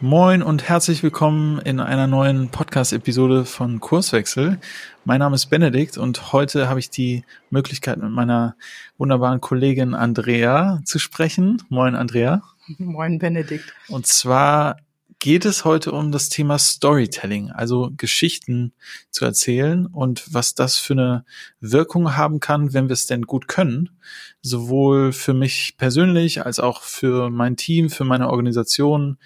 Moin und herzlich willkommen in einer neuen Podcast-Episode von Kurswechsel. Mein Name ist Benedikt und heute habe ich die Möglichkeit, mit meiner wunderbaren Kollegin Andrea zu sprechen. Moin, Andrea. Moin, Benedikt. Und zwar geht es heute um das Thema Storytelling, also Geschichten zu erzählen und was das für eine Wirkung haben kann, wenn wir es denn gut können. Sowohl für mich persönlich als auch für mein Team, für meine Organisation,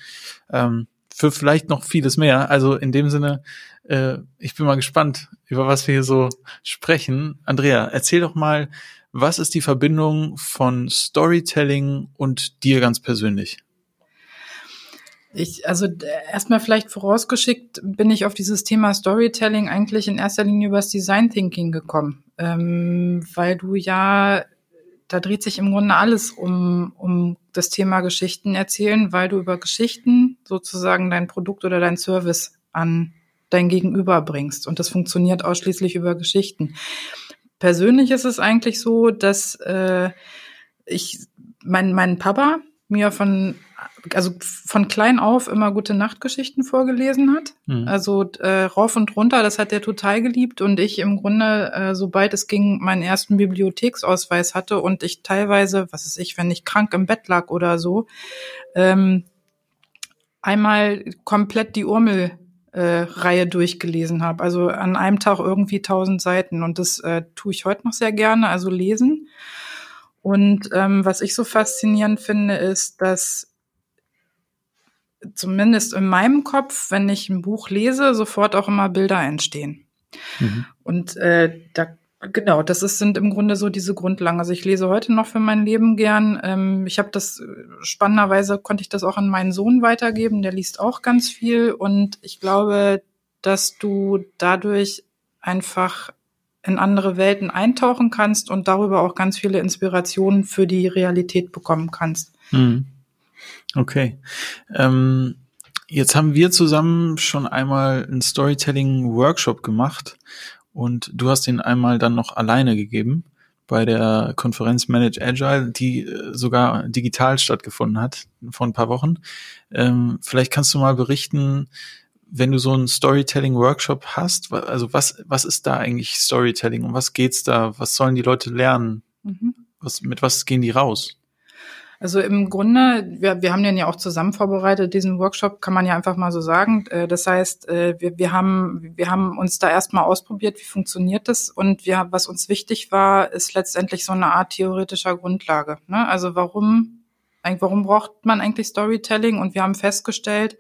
ähm, für vielleicht noch vieles mehr. Also in dem Sinne, äh, ich bin mal gespannt, über was wir hier so sprechen. Andrea, erzähl doch mal, was ist die Verbindung von Storytelling und dir ganz persönlich? Ich, also erstmal vielleicht vorausgeschickt, bin ich auf dieses Thema Storytelling eigentlich in erster Linie übers Design Thinking gekommen, ähm, weil du ja, da dreht sich im Grunde alles um, um das Thema Geschichten erzählen, weil du über Geschichten sozusagen dein Produkt oder dein Service an dein Gegenüber bringst und das funktioniert ausschließlich über Geschichten. Persönlich ist es eigentlich so, dass äh, ich mein mein Papa mir von also von klein auf immer gute Nachtgeschichten vorgelesen hat. Mhm. Also äh, rauf und runter, das hat er total geliebt und ich im Grunde, äh, sobald es ging, meinen ersten Bibliotheksausweis hatte und ich teilweise, was ist ich, wenn ich krank im Bett lag oder so, ähm, einmal komplett die Urmel äh, Reihe durchgelesen habe. Also an einem Tag irgendwie tausend Seiten und das äh, tue ich heute noch sehr gerne, also lesen. Und ähm, was ich so faszinierend finde, ist, dass zumindest in meinem Kopf, wenn ich ein Buch lese, sofort auch immer Bilder entstehen. Mhm. Und äh, da genau, das ist, sind im Grunde so diese Grundlagen. Also ich lese heute noch für mein Leben gern. Ähm, ich habe das spannenderweise konnte ich das auch an meinen Sohn weitergeben. Der liest auch ganz viel und ich glaube, dass du dadurch einfach in andere Welten eintauchen kannst und darüber auch ganz viele Inspirationen für die Realität bekommen kannst. Mhm. Okay. Ähm, jetzt haben wir zusammen schon einmal einen Storytelling-Workshop gemacht und du hast ihn einmal dann noch alleine gegeben bei der Konferenz Manage Agile, die äh, sogar digital stattgefunden hat vor ein paar Wochen. Ähm, vielleicht kannst du mal berichten, wenn du so einen Storytelling-Workshop hast, also was, was ist da eigentlich Storytelling und was geht's da? Was sollen die Leute lernen? Mhm. Was, mit was gehen die raus? Also im Grunde, wir, wir haben den ja auch zusammen vorbereitet, diesen Workshop, kann man ja einfach mal so sagen. Äh, das heißt, äh, wir, wir, haben, wir haben uns da erstmal ausprobiert, wie funktioniert das. Und wir, was uns wichtig war, ist letztendlich so eine Art theoretischer Grundlage. Ne? Also warum warum braucht man eigentlich Storytelling? Und wir haben festgestellt,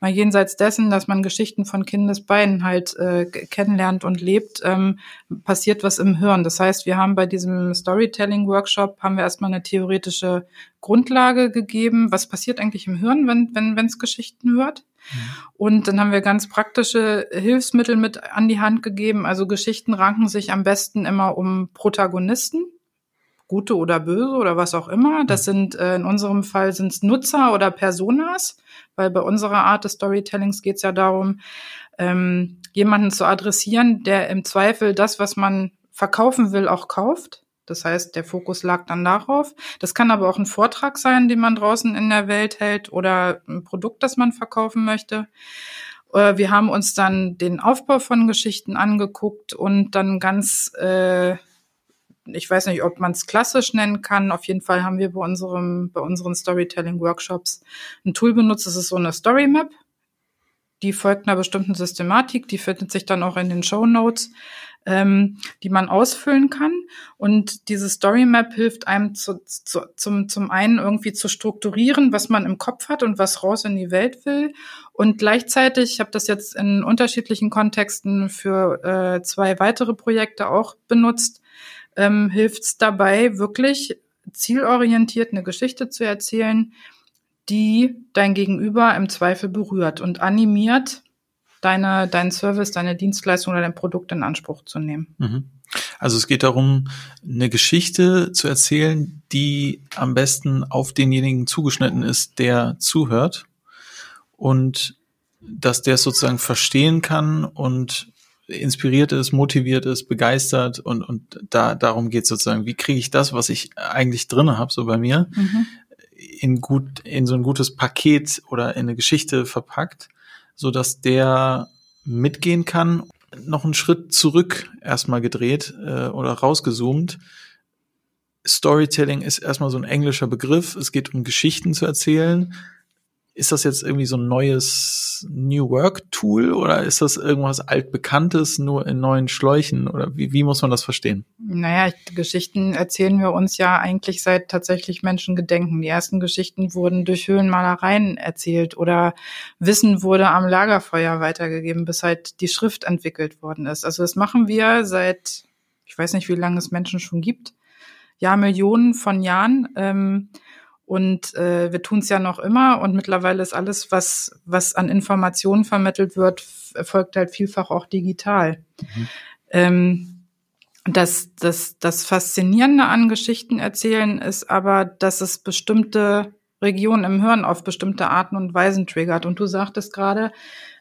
mal jenseits dessen, dass man Geschichten von Kindesbeinen halt äh, kennenlernt und lebt, ähm, passiert was im Hirn. Das heißt, wir haben bei diesem Storytelling-Workshop haben wir erstmal eine theoretische Grundlage gegeben. Was passiert eigentlich im Hirn, wenn wenn wenn es Geschichten hört? Mhm. Und dann haben wir ganz praktische Hilfsmittel mit an die Hand gegeben. Also Geschichten ranken sich am besten immer um Protagonisten gute oder böse oder was auch immer. Das mhm. sind äh, in unserem Fall sind es Nutzer oder Personas, weil bei unserer Art des Storytellings geht es ja darum, ähm, jemanden zu adressieren, der im Zweifel das, was man verkaufen will, auch kauft. Das heißt, der Fokus lag dann darauf. Das kann aber auch ein Vortrag sein, den man draußen in der Welt hält oder ein Produkt, das man verkaufen möchte. Äh, wir haben uns dann den Aufbau von Geschichten angeguckt und dann ganz äh, ich weiß nicht, ob man es klassisch nennen kann. Auf jeden Fall haben wir bei unserem, bei unseren Storytelling-Workshops ein Tool benutzt. Das ist so eine Story Map. Die folgt einer bestimmten Systematik. Die findet sich dann auch in den Show Notes, ähm, die man ausfüllen kann. Und diese Story Map hilft einem zu, zu, zum, zum einen irgendwie zu strukturieren, was man im Kopf hat und was raus in die Welt will. Und gleichzeitig, ich habe das jetzt in unterschiedlichen Kontexten für äh, zwei weitere Projekte auch benutzt, ähm, hilft es dabei, wirklich zielorientiert eine Geschichte zu erzählen, die dein Gegenüber im Zweifel berührt und animiert, deine, deinen Service, deine Dienstleistung oder dein Produkt in Anspruch zu nehmen. Mhm. Also es geht darum, eine Geschichte zu erzählen, die am besten auf denjenigen zugeschnitten ist, der zuhört und dass der es sozusagen verstehen kann und inspiriert ist, motiviert ist, begeistert und, und da darum geht sozusagen, wie kriege ich das, was ich eigentlich drinne habe, so bei mir, mhm. in gut, in so ein gutes Paket oder in eine Geschichte verpackt, so dass der mitgehen kann. Noch einen Schritt zurück erstmal gedreht äh, oder rausgezoomt. Storytelling ist erstmal so ein englischer Begriff. Es geht um Geschichten zu erzählen ist das jetzt irgendwie so ein neues New Work Tool oder ist das irgendwas altbekanntes nur in neuen Schläuchen oder wie, wie muss man das verstehen? Naja, Geschichten erzählen wir uns ja eigentlich seit tatsächlich Menschen gedenken. Die ersten Geschichten wurden durch Höhlenmalereien erzählt oder Wissen wurde am Lagerfeuer weitergegeben, bis halt die Schrift entwickelt worden ist. Also das machen wir seit, ich weiß nicht, wie lange es Menschen schon gibt, ja, Millionen von Jahren. Ähm, und äh, wir tun es ja noch immer und mittlerweile ist alles, was, was an Informationen vermittelt wird, erfolgt halt vielfach auch digital. Mhm. Ähm, das, das, das Faszinierende an Geschichten erzählen ist aber, dass es bestimmte Regionen im Hirn auf bestimmte Arten und Weisen triggert. Und du sagtest gerade,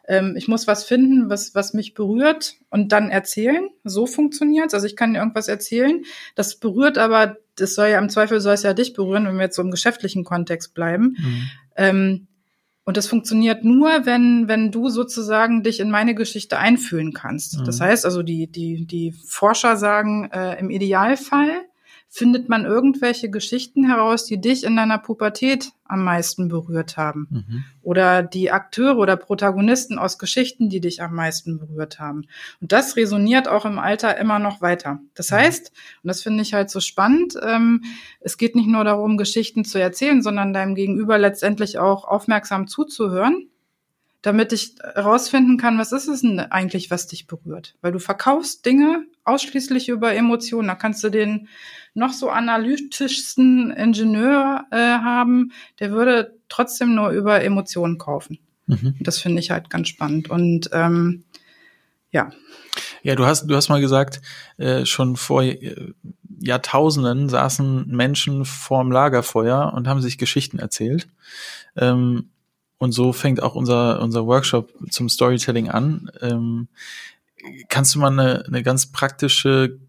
ähm, ich muss was finden, was, was mich berührt und dann erzählen. So funktioniert's. Also ich kann dir irgendwas erzählen. Das berührt aber, das soll ja im Zweifel soll es ja dich berühren, wenn wir jetzt so im geschäftlichen Kontext bleiben. Mhm. Ähm, und das funktioniert nur, wenn, wenn du sozusagen dich in meine Geschichte einfühlen kannst. Mhm. Das heißt also, die, die, die Forscher sagen, äh, im Idealfall findet man irgendwelche Geschichten heraus, die dich in deiner Pubertät am meisten berührt haben. Mhm. Oder die Akteure oder Protagonisten aus Geschichten, die dich am meisten berührt haben. Und das resoniert auch im Alter immer noch weiter. Das mhm. heißt, und das finde ich halt so spannend, ähm, es geht nicht nur darum, Geschichten zu erzählen, sondern deinem Gegenüber letztendlich auch aufmerksam zuzuhören damit ich herausfinden kann, was ist es denn eigentlich, was dich berührt. Weil du verkaufst Dinge ausschließlich über Emotionen. Da kannst du den noch so analytischsten Ingenieur äh, haben, der würde trotzdem nur über Emotionen kaufen. Mhm. Das finde ich halt ganz spannend. Und ähm, ja. Ja, du hast, du hast mal gesagt, äh, schon vor äh, Jahrtausenden saßen Menschen vorm Lagerfeuer und haben sich Geschichten erzählt. Ähm, und so fängt auch unser, unser Workshop zum Storytelling an. Ähm, kannst du mal eine, eine ganz praktische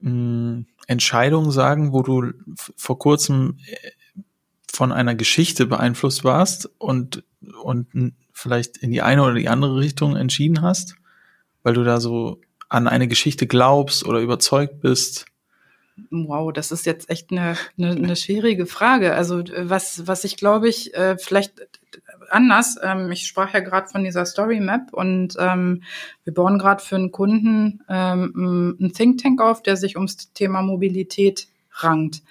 mh, hm, Entscheidung sagen, wo du vor kurzem äh, von einer Geschichte beeinflusst warst und, und vielleicht in die eine oder die andere Richtung entschieden hast, weil du da so an eine Geschichte glaubst oder überzeugt bist? Wow, das ist jetzt echt eine, eine, eine schwierige Frage. Also was, was ich glaube ich, äh, vielleicht anders. Ähm, ich sprach ja gerade von dieser Story Map und ähm, wir bauen gerade für einen Kunden ähm, einen Think Tank auf, der sich ums Thema Mobilität rankt.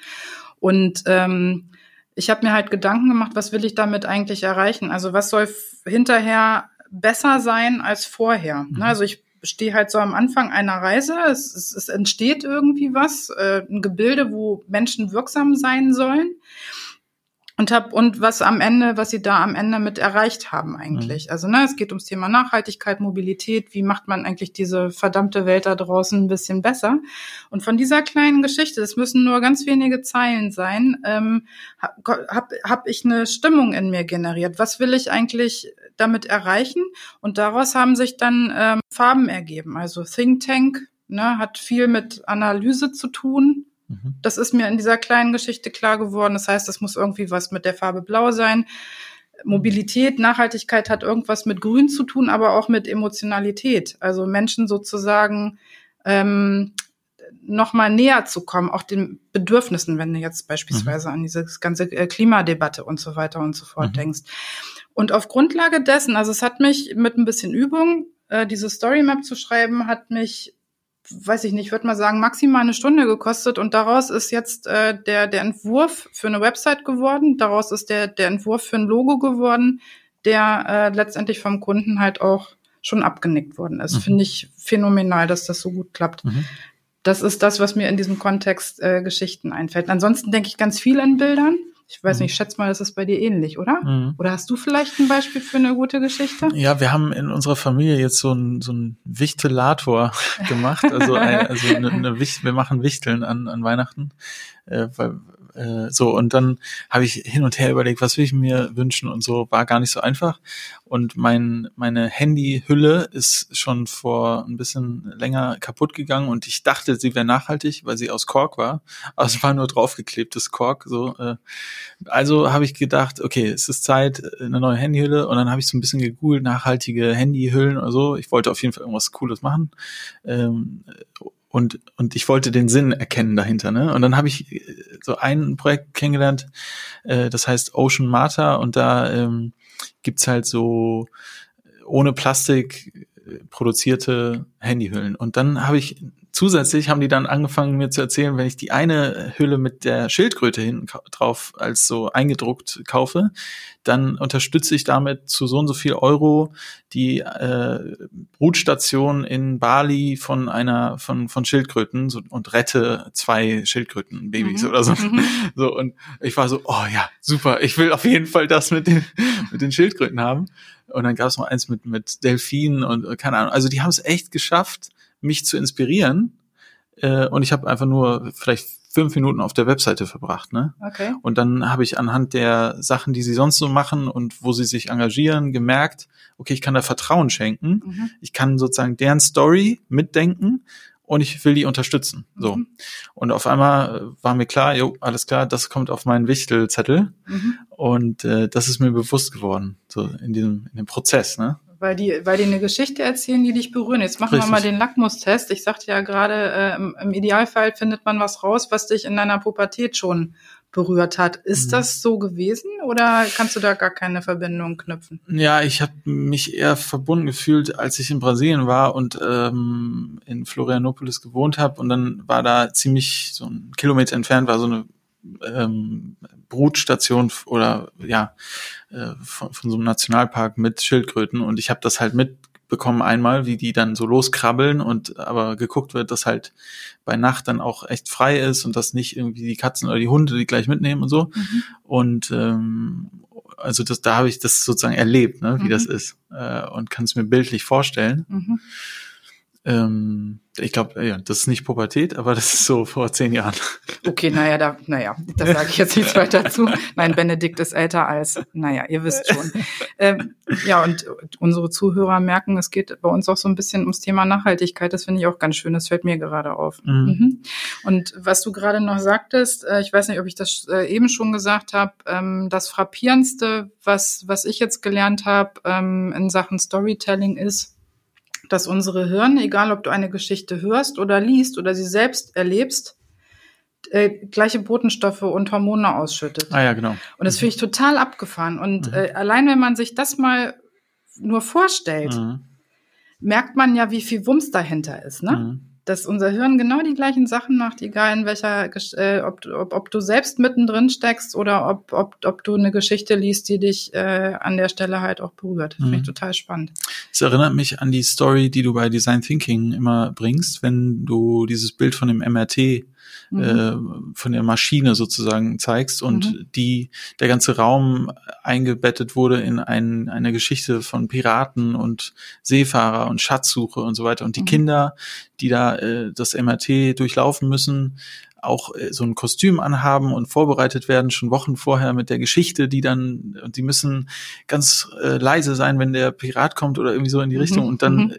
Und ähm, ich habe mir halt Gedanken gemacht, was will ich damit eigentlich erreichen? Also was soll hinterher besser sein als vorher? Mhm. Also ich stehe halt so am Anfang einer Reise. Es, es, es entsteht irgendwie was, äh, ein Gebilde, wo Menschen wirksam sein sollen und hab und was am Ende, was sie da am Ende mit erreicht haben eigentlich. Mhm. Also ne, es geht ums Thema Nachhaltigkeit, Mobilität. Wie macht man eigentlich diese verdammte Welt da draußen ein bisschen besser? Und von dieser kleinen Geschichte, das müssen nur ganz wenige Zeilen sein, ähm, habe hab, hab ich eine Stimmung in mir generiert. Was will ich eigentlich damit erreichen? Und daraus haben sich dann ähm, Farben ergeben. Also Think Tank ne, hat viel mit Analyse zu tun Mhm. Das ist mir in dieser kleinen Geschichte klar geworden. Das heißt, es muss irgendwie was mit der Farbe Blau sein. Mobilität, Nachhaltigkeit hat irgendwas mit Grün zu tun, aber auch mit Emotionalität. Also Menschen sozusagen ähm, noch mal näher zu kommen, auch den Bedürfnissen, wenn du jetzt beispielsweise mhm. an diese ganze äh, Klimadebatte und so weiter und so fort mhm. denkst. Und auf Grundlage dessen, also es hat mich mit ein bisschen Übung, äh, diese Story Map zu schreiben, hat mich weiß ich nicht, ich würde mal sagen, maximal eine Stunde gekostet und daraus ist jetzt äh, der, der Entwurf für eine Website geworden, daraus ist der, der Entwurf für ein Logo geworden, der äh, letztendlich vom Kunden halt auch schon abgenickt worden ist. Mhm. Finde ich phänomenal, dass das so gut klappt. Mhm. Das ist das, was mir in diesem Kontext äh, Geschichten einfällt. Ansonsten denke ich ganz viel in Bildern. Ich weiß Mhm. nicht, ich schätze mal, das ist bei dir ähnlich, oder? Mhm. Oder hast du vielleicht ein Beispiel für eine gute Geschichte? Ja, wir haben in unserer Familie jetzt so ein so ein Wichtelator gemacht. Also, ein, also eine, eine Wicht, wir machen Wichteln an, an Weihnachten. Äh, weil, äh, so, und dann habe ich hin und her überlegt, was will ich mir wünschen und so, war gar nicht so einfach. Und mein, meine Handyhülle ist schon vor ein bisschen länger kaputt gegangen und ich dachte, sie wäre nachhaltig, weil sie aus Kork war. Aber es war nur draufgeklebtes Kork. So, äh, also habe ich gedacht, okay, es ist Zeit, eine neue Handyhülle. Und dann habe ich so ein bisschen gegoogelt, nachhaltige Handyhüllen oder so. Ich wollte auf jeden Fall irgendwas Cooles machen. Ähm, und, und ich wollte den Sinn erkennen dahinter. Ne? Und dann habe ich äh, so ein Projekt kennengelernt, äh, das heißt Ocean Mata. Und da ähm, gibt's halt so ohne Plastik äh, produzierte Handyhüllen. Und dann habe ich zusätzlich haben die dann angefangen mir zu erzählen, wenn ich die eine Hülle mit der Schildkröte hinten drauf als so eingedruckt kaufe, dann unterstütze ich damit zu so und so viel Euro die äh, Brutstation in Bali von einer von von Schildkröten so, und rette zwei Schildkrötenbabys Mhm. oder so. Mhm. So und ich war so, oh ja, super, ich will auf jeden Fall das mit den mit den Schildkröten haben. Und dann gab es noch eins mit mit Delfinen und keine Ahnung. Also die haben es echt geschafft, mich zu inspirieren. Äh, und ich habe einfach nur vielleicht fünf Minuten auf der Webseite verbracht, ne? Okay. Und dann habe ich anhand der Sachen, die sie sonst so machen und wo sie sich engagieren, gemerkt, okay, ich kann da Vertrauen schenken. Mhm. Ich kann sozusagen deren Story mitdenken und ich will die unterstützen. So. Mhm. Und auf einmal äh, war mir klar, jo, alles klar, das kommt auf meinen Wichtelzettel. Mhm. Und äh, das ist mir bewusst geworden, so in diesem, in dem Prozess, ne? Weil die, weil die eine Geschichte erzählen, die dich berühren. Jetzt machen Richtig. wir mal den Lackmustest. Ich sagte ja gerade, äh, im, im Idealfall findet man was raus, was dich in deiner Pubertät schon berührt hat. Ist Mhm. das so gewesen oder kannst du da gar keine Verbindung knüpfen? Ja, ich habe mich eher verbunden gefühlt, als ich in Brasilien war und ähm, in Florianopolis gewohnt habe. Und dann war da ziemlich so ein Kilometer entfernt war so eine ähm, Brutstation oder ja äh, von, von so einem Nationalpark mit Schildkröten. Und ich habe das halt mitbekommen einmal, wie die dann so loskrabbeln und aber geguckt wird, dass halt bei Nacht dann auch echt frei ist und dass nicht irgendwie die Katzen oder die Hunde die gleich mitnehmen und so. Mhm. Und ähm, also das, da habe ich das sozusagen erlebt, ne, wie Mhm. das ist äh, und kann es mir bildlich vorstellen. Mhm. Ähm, ich glaube, ja, das ist nicht Pubertät, aber das ist so vor zehn Jahren. Okay, naja, da, naja, da sage ich jetzt nichts weiter zu. Nein, Benedikt ist älter als, naja, ihr wisst schon. Ähm, ja, und unsere Zuhörer merken, es geht bei uns auch so ein bisschen ums Thema Nachhaltigkeit. Das finde ich auch ganz schön. Das fällt mir gerade auf. Mhm. Mhm. Und was du gerade noch sagtest, äh, ich weiß nicht, ob ich das äh, eben schon gesagt habe, ähm, das Frappierendste, was, was ich jetzt gelernt habe ähm, in Sachen Storytelling ist, dass unsere Hirne, egal ob du eine Geschichte hörst oder liest oder sie selbst erlebst, äh, gleiche Botenstoffe und Hormone ausschüttet. Ah ja, genau. Und das finde ich total abgefahren. Und Mhm. äh, allein wenn man sich das mal nur vorstellt, Mhm. merkt man ja, wie viel Wumms dahinter ist. Ne? Mhm. Dass unser Hirn genau die gleichen Sachen macht, egal in welcher, äh, ob, du- ob, ob du selbst mittendrin steckst oder ob, ob, ob du eine Geschichte liest, die dich äh, an der Stelle halt auch berührt. Finde ich Mhm. total spannend. Es erinnert mich an die Story, die du bei Design Thinking immer bringst, wenn du dieses Bild von dem MRT Mhm. äh, von der Maschine sozusagen zeigst und Mhm. die der ganze Raum eingebettet wurde in ein, eine Geschichte von Piraten und Seefahrer und Schatzsuche und so weiter und die Mhm. Kinder, die da äh, das MRT durchlaufen müssen, auch äh, so ein Kostüm anhaben und vorbereitet werden schon Wochen vorher mit der Geschichte, die dann und die müssen ganz äh, leise sein, wenn der Pirat kommt oder irgendwie so in die Mhm, Richtung und dann mhm. äh,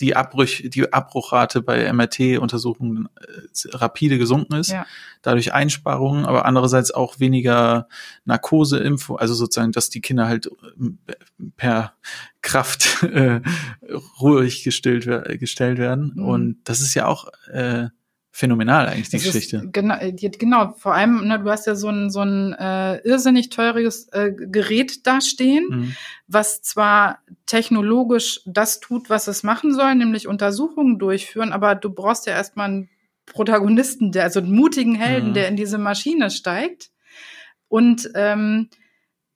die Abbrüch, die Abbruchrate bei MRT-Untersuchungen äh, rapide gesunken ist, Ja. dadurch Einsparungen, aber andererseits auch weniger Narkoseimpfung, also sozusagen, dass die Kinder halt äh, per Kraft äh, ruhig gestillt, wer- gestellt werden. Mhm. Und das ist ja auch äh, phänomenal eigentlich, die Das Geschichte. Genau, genau, vor allem, ne, du hast ja so ein, so ein äh, irrsinnig teures äh, Gerät da stehen, Mhm. was zwar technologisch das tut, was es machen soll, nämlich Untersuchungen durchführen, aber du brauchst ja erstmal einen Protagonisten, der, also einen mutigen Helden, Mhm. der in diese Maschine steigt. Und ähm,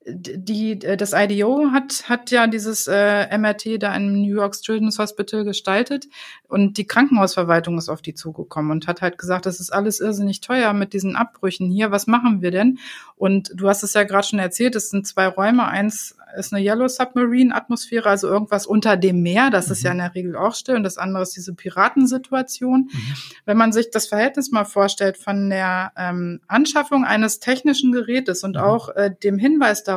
die, äh, das IDO hat, hat ja dieses äh, MRT da im New York Children's Hospital gestaltet und die Krankenhausverwaltung ist auf die zugekommen und hat halt gesagt, das ist alles irrsinnig teuer mit diesen Abbrüchen hier, was machen wir denn? Und du hast es ja gerade schon erzählt, es sind zwei Räume, eins ist eine Yellow Submarine Atmosphäre, also irgendwas unter dem Meer, das mhm. ist ja mhm. in der Regel auch still und das andere ist diese Piratensituation. Mhm. Wenn man sich das Verhältnis mal vorstellt von der ähm, Anschaffung eines technischen Gerätes und mhm. auch äh, dem Hinweis darauf,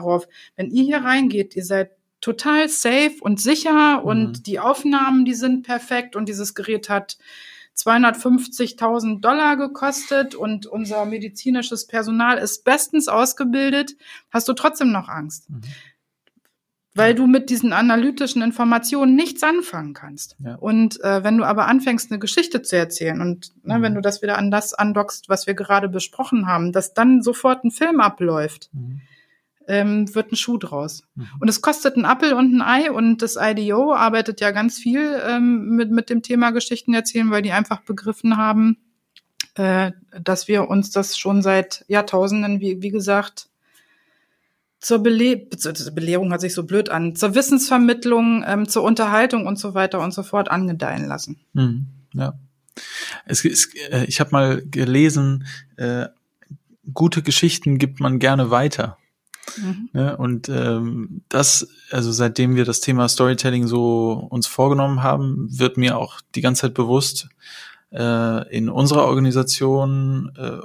wenn ihr hier reingeht, ihr seid total safe und sicher und mhm. die Aufnahmen, die sind perfekt und dieses Gerät hat 250.000 Dollar gekostet und unser medizinisches Personal ist bestens ausgebildet, hast du trotzdem noch Angst. Mhm weil du mit diesen analytischen Informationen nichts anfangen kannst. Ja. Und äh, wenn du aber anfängst, eine Geschichte zu erzählen und ne, mhm. wenn du das wieder an das andockst, was wir gerade besprochen haben, dass dann sofort ein Film abläuft, mhm. Ähm, wird ein Schuh draus. Mhm. Und es kostet ein Appel und ein Ei und das IDO arbeitet ja ganz viel ähm, mit, mit dem Thema Geschichten erzählen, weil die einfach begriffen haben, äh, dass wir uns das schon seit Jahrtausenden, wie, wie gesagt, zur Bele Belehrung hat sich so blöd an, zur Wissensvermittlung, ähm, zur Unterhaltung und so weiter und so fort angedeihen lassen. Mhm, ja. Es, es, äh, ich habe mal gelesen, äh, gute Geschichten gibt man gerne weiter. Mhm. Ne, und ähm, das, also seitdem wir das Thema Storytelling so uns vorgenommen haben, wird mir auch die ganze Zeit bewusst, äh, in unserer Organisation, äh,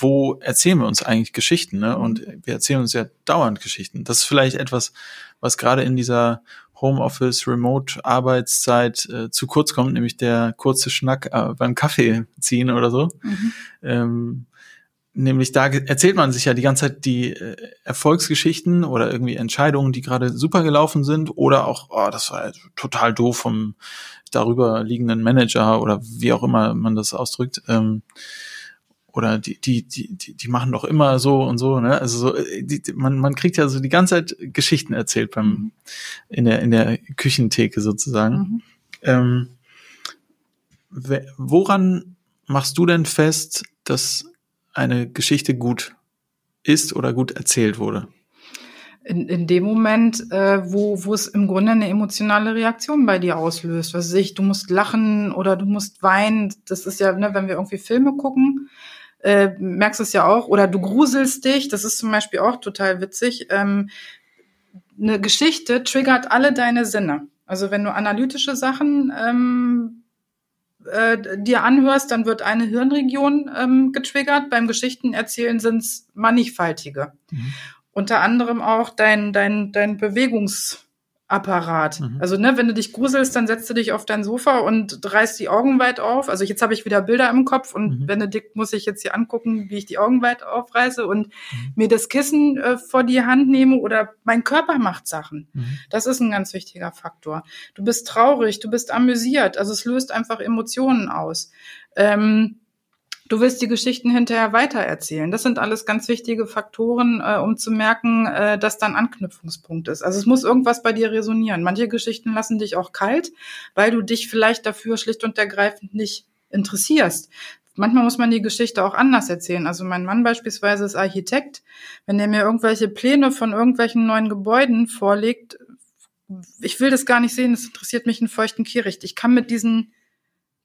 wo erzählen wir uns eigentlich Geschichten? Ne? Und wir erzählen uns ja dauernd Geschichten. Das ist vielleicht etwas, was gerade in dieser Homeoffice, Remote-Arbeitszeit äh, zu kurz kommt, nämlich der kurze Schnack äh, beim Kaffee ziehen oder so. Mhm. Ähm, nämlich da erzählt man sich ja die ganze Zeit die äh, Erfolgsgeschichten oder irgendwie Entscheidungen, die gerade super gelaufen sind oder auch, oh, das war total doof vom darüber liegenden Manager oder wie auch immer man das ausdrückt. Ähm, oder die, die, die, die, die machen doch immer so und so, ne? Also so, äh, die, man, man kriegt ja so die ganze Zeit Geschichten erzählt beim mhm. in der in der Küchentheke sozusagen. Mhm. Ähm, woran machst du denn fest, dass eine Geschichte gut ist oder gut erzählt wurde? in, in dem Moment, äh, wo, wo es im Grunde eine emotionale Reaktion bei dir auslöst. Was weiß ich, du musst lachen oder du musst weinen. Das ist ja, ne, wenn wir irgendwie Filme gucken, äh, merkst du es ja auch. Oder du gruselst dich. Das ist zum Beispiel auch total witzig. Ähm, eine Geschichte triggert alle deine Sinne. Also wenn du analytische Sachen ähm, äh, dir anhörst, dann wird eine Hirnregion ähm, getriggert. Beim Geschichtenerzählen sind es mannigfaltige. Mhm unter anderem auch dein, dein, dein Bewegungsapparat. Mhm. Also, ne, wenn du dich gruselst, dann setzt du dich auf dein Sofa und reißt die Augen weit auf. Also jetzt habe ich wieder Bilder im Kopf und mhm. Benedikt muss ich jetzt hier angucken, wie ich die Augen weit aufreiße und mhm. mir das Kissen äh, vor die Hand nehme oder mein Körper macht Sachen. Mhm. Das ist ein ganz wichtiger Faktor. Du bist traurig, du bist amüsiert, also es löst einfach Emotionen aus. Ähm, Du willst die Geschichten hinterher weitererzählen. Das sind alles ganz wichtige Faktoren, äh, um zu merken, äh, dass dann Anknüpfungspunkt ist. Also es muss irgendwas bei dir resonieren. Manche Geschichten lassen dich auch kalt, weil du dich vielleicht dafür schlicht und ergreifend nicht interessierst. Manchmal muss man die Geschichte auch anders erzählen. Also mein Mann beispielsweise ist Architekt. Wenn der mir irgendwelche Pläne von irgendwelchen neuen Gebäuden vorlegt, ich will das gar nicht sehen, das interessiert mich in feuchten Kehricht. Ich kann mit diesen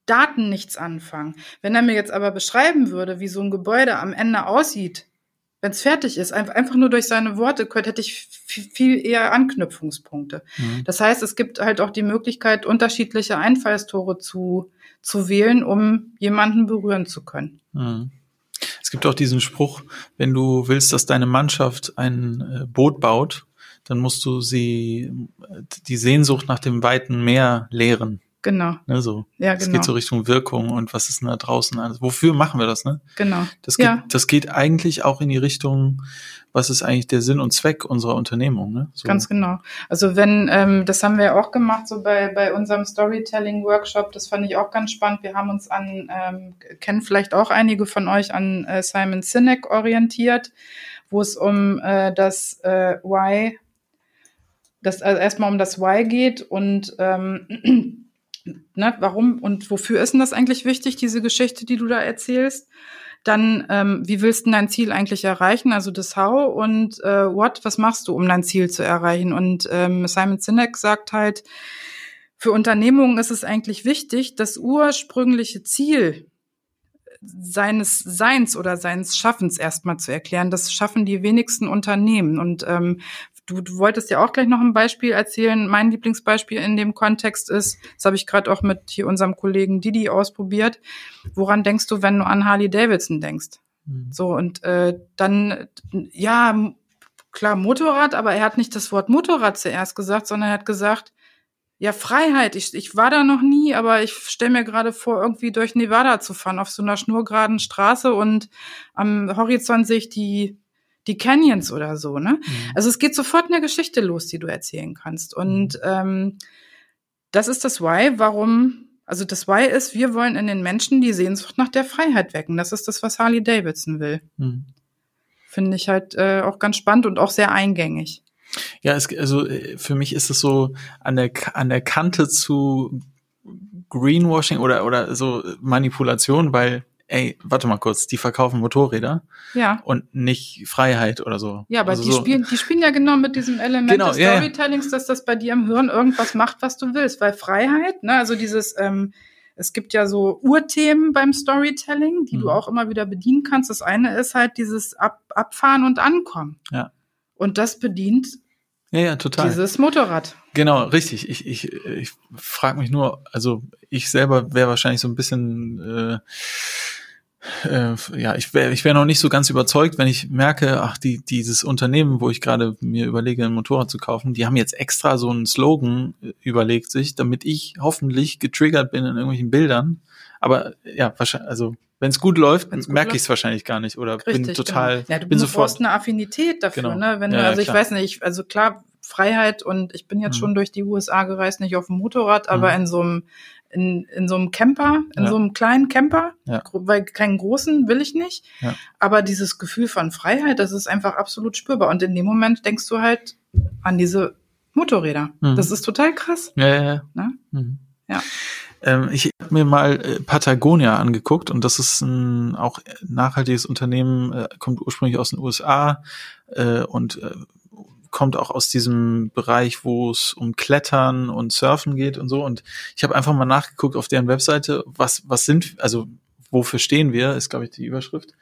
Daten nichts anfangen. Wenn er mir jetzt aber beschreiben würde, wie so ein Gebäude am Ende aussieht, wenn es fertig ist, einfach nur durch seine Worte hätte ich viel eher Anknüpfungspunkte. Mhm. Das heißt, es gibt halt auch die Möglichkeit, unterschiedliche Einfallstore zu, zu wählen, um jemanden berühren zu können. Mhm. Es gibt auch diesen Spruch, wenn du willst, dass deine Mannschaft ein äh, Boot baut, dann musst du sie die Sehnsucht nach dem weiten Meer lehren. Genau. Ne, so. Ja, genau. Es geht so Richtung Wirkung und was ist denn da draußen alles? Wofür machen wir das, ne? Genau. Das geht, ja. das geht eigentlich auch in die Richtung, was ist eigentlich der Sinn und Zweck unserer Unternehmung, ne? So. Ganz genau. Also wenn, ähm, das haben wir ja auch gemacht, so bei, bei unserem Storytelling-Workshop, das fand ich auch ganz spannend. Wir haben uns an, ähm, kennen vielleicht auch einige von euch an äh, Simon Sinek orientiert, wo es um äh, das äh, Why, das also erstmal um das Why geht und ähm, ne, warum und wofür ist denn das eigentlich wichtig, diese Geschichte, die du da erzählst? Dann, ähm, wie willst du dein Ziel eigentlich erreichen? Also das How und äh, What, was machst du, um dein Ziel zu erreichen? Und ähm, Simon Sinek sagt halt, für Unternehmungen ist es eigentlich wichtig, das ursprüngliche Ziel seines Seins oder seines Schaffens erstmal zu erklären. Das schaffen die wenigsten Unternehmen. Und ähm, du, du wolltest ja auch gleich noch ein Beispiel erzählen. Mein Lieblingsbeispiel in dem Kontext ist, das habe ich gerade auch mit hier unserem Kollegen Didi ausprobiert. Woran denkst du, wenn du an Harley Davidson denkst? Mhm. So, und äh, dann, ja, klar, Motorrad, aber er hat nicht das Wort Motorrad zuerst gesagt, sondern er hat gesagt, ja, Freiheit. Ich, ich war da noch nie, aber ich stelle mir gerade vor, irgendwie durch Nevada zu fahren, auf so einer schnurgeraden Straße und am Horizont sehe ich die, die Canyons oder so, ne? Mhm. Also es geht sofort eine Geschichte los, die du erzählen kannst. Und mhm. ähm, das ist das Why, warum, also das Why ist, wir wollen in den Menschen die Sehnsucht nach der Freiheit wecken. Das ist das, was Harley Davidson will. Mhm. Finde ich halt äh, auch ganz spannend und auch sehr eingängig. Ja, es, also äh, für mich ist es so an der an der Kante zu Greenwashing oder oder so Manipulation, weil ey, warte mal kurz, die verkaufen Motorräder ja. und nicht Freiheit oder so. Ja, aber also die so. spielen, die spielen ja genau mit diesem Element Genau, des ja. Storytellings, dass das bei dir im Hirn irgendwas macht, was du willst. Weil Freiheit, ne, also dieses, ähm, es gibt ja so Urthemen beim Storytelling, die Mhm. du auch immer wieder bedienen kannst. Das eine ist halt dieses Ab Abfahren und Ankommen. Ja. Und das bedient Ja, ja, total. dieses Motorrad. Genau, richtig. Ich, ich, ich frage mich nur, also ich selber wäre wahrscheinlich so ein bisschen, äh, äh, ja, ich wäre ich wär noch nicht so ganz überzeugt, wenn ich merke, ach, die, dieses Unternehmen, wo ich gerade mir überlege, ein Motorrad zu kaufen, die haben jetzt extra so einen Slogan äh, überlegt sich, damit ich hoffentlich getriggert bin in irgendwelchen Bildern. Aber ja, wahrscheinlich, also wenn es gut läuft, merke ich es wahrscheinlich gar nicht oder bin Richtig, total, genau. Ja, du bin du sofort. brauchst eine Affinität dafür, Genau. ne? Wenn Ja, du, ja, also ich klar. weiß nicht, also klar, Freiheit und ich bin jetzt Mhm. schon durch die USA gereist, nicht auf dem Motorrad, aber Mhm. in so einem in, in so einem Camper, in Ja. so einem kleinen Camper, Ja. weil keinen großen will ich nicht. Ja. Aber dieses Gefühl von Freiheit, das ist einfach absolut spürbar. Und in dem Moment denkst du halt an diese Motorräder. Mhm. Das ist total krass. Ja, ja, ja. Ne? Mhm. Ähm, ich habe mir mal äh, Patagonia angeguckt und das ist ein auch nachhaltiges Unternehmen, äh, kommt ursprünglich aus den USA äh, und äh, kommt auch aus diesem Bereich, wo es um Klettern und Surfen geht und so. Und ich habe einfach mal nachgeguckt auf deren Webseite, was was sind, also wofür stehen wir, ist glaube ich die Überschrift.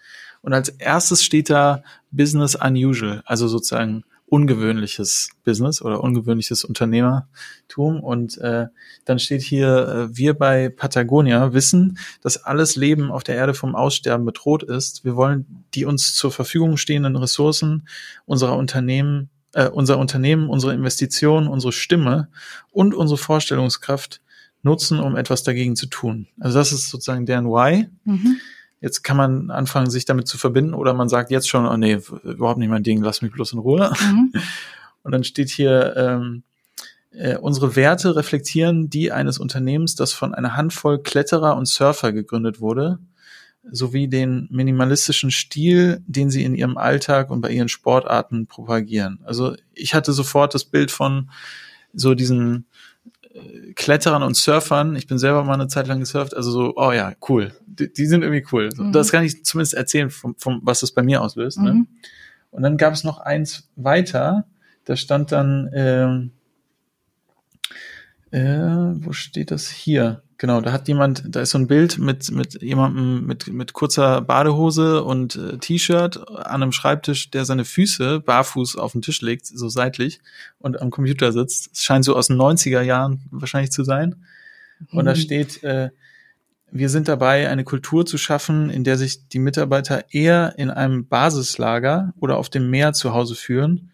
Und als erstes steht da Business Unusual, also sozusagen ungewöhnliches Business oder ungewöhnliches Unternehmertum. Und äh, dann steht hier, äh, wir bei Patagonia wissen, dass alles Leben auf der Erde vom Aussterben bedroht ist. Wir wollen die uns zur Verfügung stehenden Ressourcen unserer Unternehmen, äh, unser Unternehmen, unsere Investitionen, unsere Stimme und unsere Vorstellungskraft nutzen, um etwas dagegen zu tun. Also das ist sozusagen deren Why. Mhm. Jetzt kann man anfangen, sich damit zu verbinden, oder man sagt jetzt schon, oh nee, überhaupt nicht mein Ding, lass mich bloß in Ruhe. Mhm. Und dann steht hier, ähm, äh, unsere Werte reflektieren die eines Unternehmens, das von einer Handvoll Kletterer und Surfer gegründet wurde, sowie den minimalistischen Stil, den sie in ihrem Alltag und bei ihren Sportarten propagieren. Also ich hatte sofort das Bild von so diesen äh, Kletterern und Surfern. Ich bin selber mal eine Zeit lang gesurft, also so, oh ja, cool. Die, die sind irgendwie cool. Mhm. Das kann ich zumindest erzählen, vom, vom, was das bei mir auslöst. Ne? Mhm. Und dann gab es noch eins weiter, da stand dann, ähm, äh, wo steht das hier? Genau, da hat jemand, da ist so ein Bild mit mit jemandem mit mit kurzer Badehose und äh, T-Shirt an einem Schreibtisch, der seine Füße barfuß auf den Tisch legt, so seitlich und am Computer sitzt. Es scheint so aus den 90er Jahren wahrscheinlich zu sein. Und da Mhm. steht, äh, wir sind dabei, eine Kultur zu schaffen, in der sich die Mitarbeiter eher in einem Basislager oder auf dem Meer zu Hause fühlen,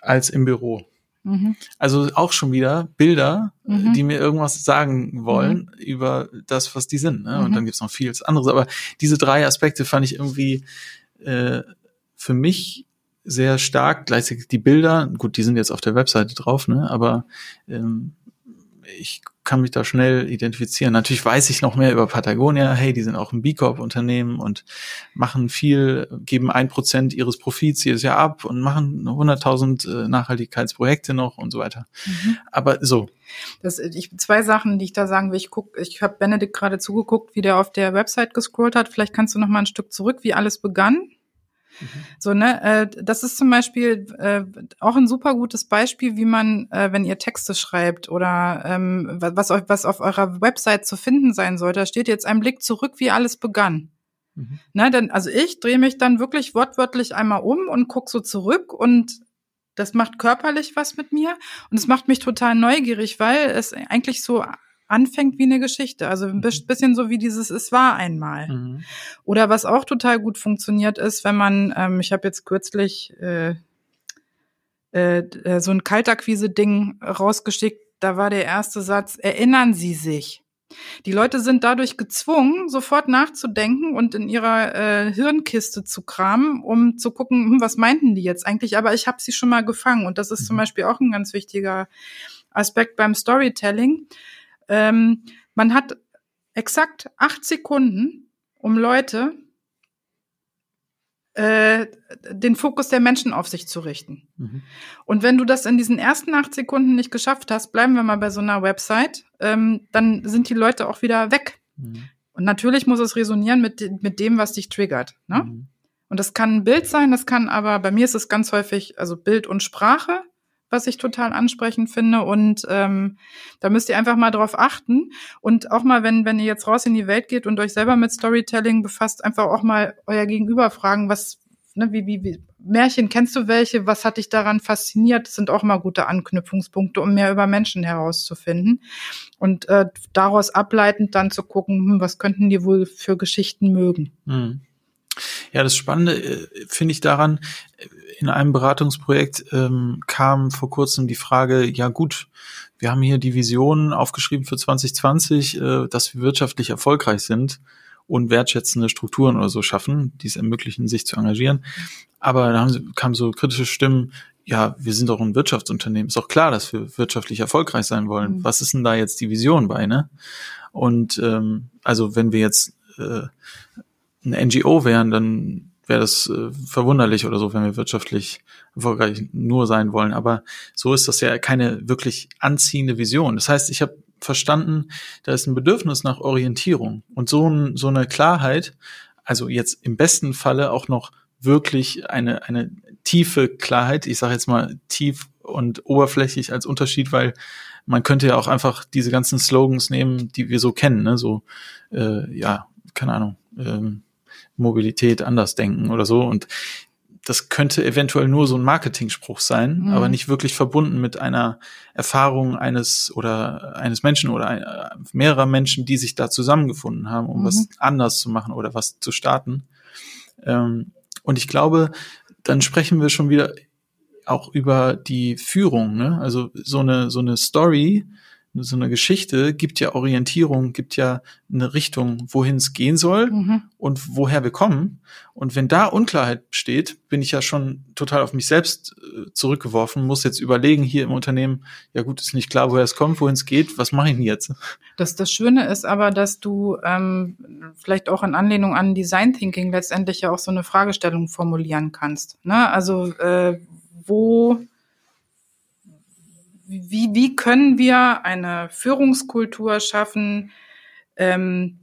als im Büro. Mhm. Also auch schon wieder Bilder, Mhm. die mir irgendwas sagen wollen über das, was die sind. Ne? Und Mhm. dann gibt's noch vieles anderes. Aber diese drei Aspekte fand ich irgendwie äh, für mich sehr stark. Gleichzeitig die Bilder, gut, die sind jetzt auf der Webseite drauf, ne? aber ähm, ich kann mich da schnell identifizieren. Natürlich weiß ich noch mehr über Patagonia. Hey, die sind auch ein B Corp Unternehmen und machen viel, geben ein Prozent ihres Profits jedes Jahr ab und machen 100.000 äh, Nachhaltigkeitsprojekte noch und so weiter. Mhm. Aber so. Das, ich, zwei Sachen, die ich da sagen will. Ich guck, ich habe Benedikt gerade zugeguckt, wie der auf der Website gescrollt hat. Vielleicht kannst du noch mal ein Stück zurück, wie alles begann. So, ne, äh, das ist zum Beispiel äh, auch ein super gutes Beispiel, wie man, äh, wenn ihr Texte schreibt oder ähm, was, euch, was auf eurer Website zu finden sein sollte, da steht jetzt ein Blick zurück, wie alles begann. Mhm. Ne, denn, also ich drehe mich dann wirklich wortwörtlich einmal um und guck so zurück und das macht körperlich was mit mir und es macht mich total neugierig, weil es eigentlich so anfängt wie eine Geschichte. Also ein mhm. bisschen so wie dieses Es war einmal. Mhm. Oder was auch total gut funktioniert ist, wenn man, ähm, ich habe jetzt kürzlich äh, äh, so ein Kaltakquise-Ding rausgeschickt, da war der erste Satz, erinnern Sie sich. Die Leute sind dadurch gezwungen, sofort nachzudenken und in ihrer äh, Hirnkiste zu kramen, um zu gucken, hm, was meinten die jetzt eigentlich? Aber ich habe sie schon mal gefangen. Und das ist mhm. zum Beispiel auch ein ganz wichtiger Aspekt beim Storytelling. Ähm, man hat exakt acht Sekunden, um Leute äh, den Fokus der Menschen auf sich zu richten. Mhm. Und wenn du das in diesen ersten acht Sekunden nicht geschafft hast, bleiben wir mal bei so einer Website, ähm, dann sind die Leute auch wieder weg. Mhm. Und natürlich muss es resonieren mit, mit dem, was dich triggert. Ne? Mhm. Und das kann ein Bild sein, das kann aber, bei mir ist es ganz häufig, also Bild und Sprache was ich total ansprechend finde. Und ähm, da müsst ihr einfach mal drauf achten. Und auch mal, wenn, wenn ihr jetzt raus in die Welt geht und euch selber mit Storytelling befasst, einfach auch mal euer Gegenüber fragen, was, ne, wie, wie, wie, Märchen, kennst du welche? Was hat dich daran fasziniert? Das sind auch mal gute Anknüpfungspunkte, um mehr über Menschen herauszufinden. Und äh, daraus ableitend dann zu gucken, hm, was könnten die wohl für Geschichten mögen. Hm. Ja, das Spannende äh, finde ich daran, in einem Beratungsprojekt ähm, kam vor kurzem die Frage, ja gut, wir haben hier die Vision aufgeschrieben für 2020, äh, dass wir wirtschaftlich erfolgreich sind und wertschätzende Strukturen oder so schaffen, die es ermöglichen, sich zu engagieren. Aber da haben sie, kamen so kritische Stimmen, ja, wir sind doch ein Wirtschaftsunternehmen. Ist doch klar, dass wir wirtschaftlich erfolgreich sein wollen. Mhm. Was ist denn da jetzt die Vision bei, ne? Und ähm, also wenn wir jetzt äh, eine NGO wären, dann wäre das äh, verwunderlich oder so, wenn wir wirtschaftlich erfolgreich nur sein wollen. Aber so ist das ja keine wirklich anziehende Vision. Das heißt, ich habe verstanden, da ist ein Bedürfnis nach Orientierung und so, ein, so eine Klarheit, also jetzt im besten Falle auch noch wirklich eine, eine tiefe Klarheit, ich sage jetzt mal tief und oberflächlich als Unterschied, weil man könnte ja auch einfach diese ganzen Slogans nehmen, die wir so kennen, ne? so äh, ja, keine Ahnung, ähm, Mobilität anders denken oder so. Und das könnte eventuell nur so ein Marketingspruch sein, mhm. aber nicht wirklich verbunden mit einer Erfahrung eines oder eines Menschen oder ein, mehrerer Menschen, die sich da zusammengefunden haben, um mhm. was anders zu machen oder was zu starten. Ähm, und ich glaube, dann sprechen wir schon wieder auch über die Führung. Ne? Also so eine so eine Story so eine Geschichte gibt ja Orientierung, gibt ja eine Richtung, wohin es gehen soll mhm. und woher wir kommen. Und wenn da Unklarheit besteht, bin ich ja schon total auf mich selbst äh, zurückgeworfen, muss jetzt überlegen hier im Unternehmen, ja gut, ist nicht klar, woher es kommt, wohin es geht, was mache ich denn jetzt? Das, das Schöne ist aber, dass du ähm, vielleicht auch in Anlehnung an Design Thinking letztendlich ja auch so eine Fragestellung formulieren kannst. Ne? Also äh, wo wie, wie können wir eine Führungskultur schaffen, ähm,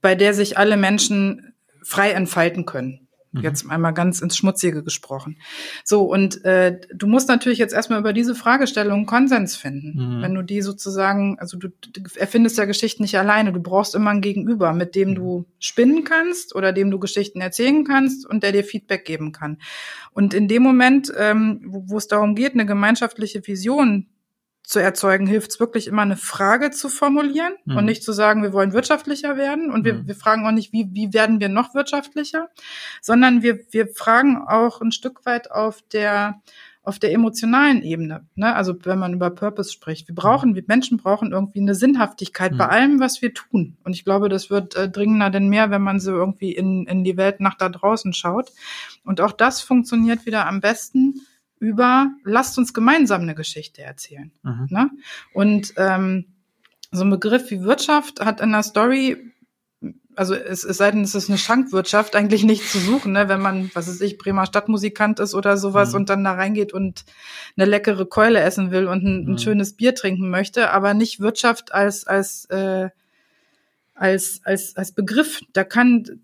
bei der sich alle Menschen frei entfalten können? Mhm. Jetzt einmal ganz ins Schmutzige gesprochen. So, und äh, du musst natürlich jetzt erstmal über diese Fragestellung Konsens finden. Mhm. Wenn du die sozusagen, also du, erfindest ja Geschichten nicht alleine, du brauchst immer ein Gegenüber, mit dem du spinnen kannst oder dem du Geschichten erzählen kannst und der dir Feedback geben kann. Und in dem Moment, ähm, wo, wo es darum geht, eine gemeinschaftliche Vision zu erzeugen, hilft es wirklich immer eine Frage zu formulieren mhm. und nicht zu sagen, wir wollen wirtschaftlicher werden und wir, mhm. wir fragen auch nicht, wie, wie werden wir noch wirtschaftlicher, sondern wir, wir fragen auch ein Stück weit auf der auf der emotionalen Ebene, ne? also wenn man über Purpose spricht. Wir brauchen, wir Menschen brauchen irgendwie eine Sinnhaftigkeit mhm. bei allem, was wir tun. Und ich glaube, das wird äh, dringender denn mehr, wenn man so irgendwie in, in die Welt nach da draußen schaut. Und auch das funktioniert wieder am besten, über, lasst uns gemeinsam eine Geschichte erzählen. Mhm. Ne? Und ähm, so ein Begriff wie Wirtschaft hat in der Story, also es, es sei denn, es ist eine Schankwirtschaft, eigentlich nichts zu suchen, ne? wenn man, was weiß ich, Bremer Stadtmusikant ist oder sowas Mhm. und dann da reingeht und eine leckere Keule essen will und ein, Mhm. ein schönes Bier trinken möchte, aber nicht Wirtschaft als, als, äh, als, als, als Begriff. Da kann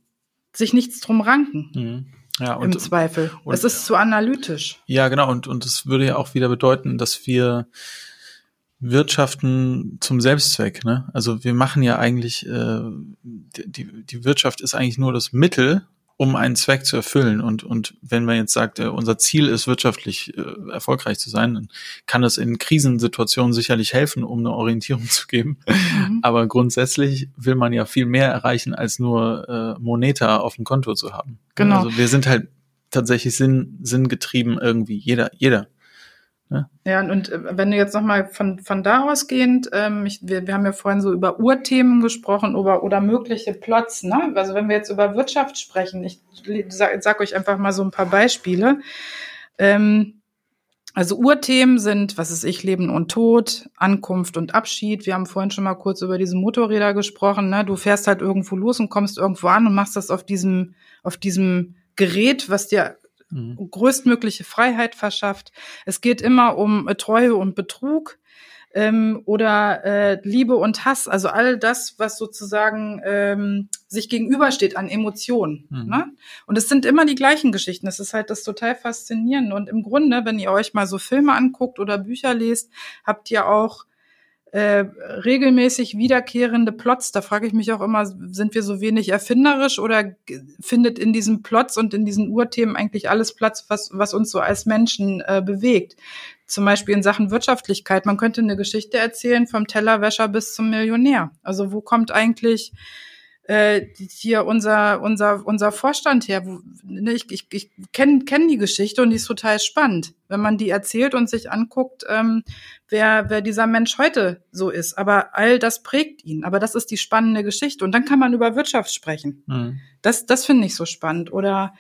sich nichts drum ranken, Ja, im und, Zweifel. und- es ist zu analytisch. ja, genau. Und, und das würde ja auch wieder bedeuten, dass wir wirtschaften zum Selbstzweck. Ne? Also wir machen ja eigentlich, äh, die, die Wirtschaft ist eigentlich nur das Mittel, um einen Zweck zu erfüllen. Und, und wenn man jetzt sagt, äh, unser Ziel ist wirtschaftlich äh, erfolgreich zu sein, dann kann das in Krisensituationen sicherlich helfen, um eine Orientierung zu geben. Mhm. Aber grundsätzlich will man ja viel mehr erreichen, als nur äh, Moneta auf dem Konto zu haben. Genau. Also wir sind halt tatsächlich Sinn, sinngetrieben irgendwie. Jeder, jeder. Ja, und, äh, wenn du jetzt nochmal von, von da ausgehend, ähm, ich, wir, wir haben ja vorhin so über Urthemen gesprochen oder, oder mögliche Plots, ne? Also wenn wir jetzt über Wirtschaft sprechen, ich sag, sag euch einfach mal so ein paar Beispiele. Ähm, also Urthemen sind, was ist ich, Leben und Tod, Ankunft und Abschied. Wir haben vorhin schon mal kurz über diese Motorräder gesprochen. Ne? Du fährst halt irgendwo los und kommst irgendwo an und machst das auf diesem, auf diesem Gerät, was dir Mhm. größtmögliche Freiheit verschafft. Es geht immer um äh, Treue und Betrug ähm, oder äh, Liebe und Hass, also all das, was sozusagen ähm, sich gegenübersteht an Emotionen. Mhm. Ne? Und es sind immer die gleichen Geschichten. Das ist halt das total faszinierende. Und im Grunde, wenn ihr euch mal so Filme anguckt oder Bücher lest, habt ihr auch äh, regelmäßig wiederkehrende Plots. Da frage ich mich auch immer, sind wir so wenig erfinderisch oder findet in diesen Plots und in diesen Urthemen eigentlich alles Platz, was, was uns so als Menschen äh, bewegt? Zum Beispiel in Sachen Wirtschaftlichkeit. Man könnte eine Geschichte erzählen vom Tellerwäscher bis zum Millionär. Also wo kommt eigentlich äh, hier unser unser unser Vorstand her. Wo, ne, ich ich, ich kenne kenn die Geschichte und die ist total spannend, wenn man die erzählt und sich anguckt, ähm, wer wer dieser Mensch heute so ist. Aber all das prägt ihn. Aber das ist die spannende Geschichte und dann kann man über Wirtschaft sprechen. Mhm. Das das finde ich so spannend. Oder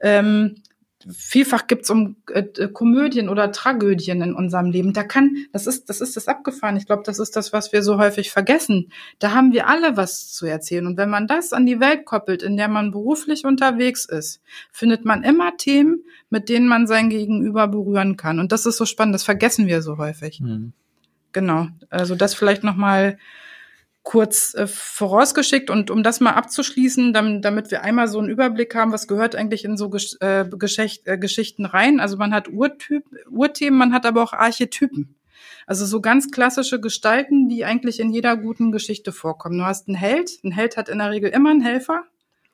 ähm, vielfach gibt's um äh, äh, Komödien oder Tragödien in unserem Leben. Da kann, das ist, das ist das abgefahren. Ich glaube, das ist das, was wir so häufig vergessen. Da haben wir alle was zu erzählen. Und wenn man das an die Welt koppelt, in der man beruflich unterwegs ist, findet man immer Themen, mit denen man sein Gegenüber berühren kann. Und das ist so spannend. Das vergessen wir so häufig. Mhm. Genau. Also das vielleicht noch mal kurz äh, vorausgeschickt und um das mal abzuschließen, damit, damit wir einmal so einen Überblick haben, was gehört eigentlich in so Gesch äh, Geschicht, äh, Geschichten rein. Also man hat Urtyp, Urthemen, man hat aber auch Archetypen. Also so ganz klassische Gestalten, die eigentlich in jeder guten Geschichte vorkommen. Du hast einen Held, ein Held hat in der Regel immer einen Helfer.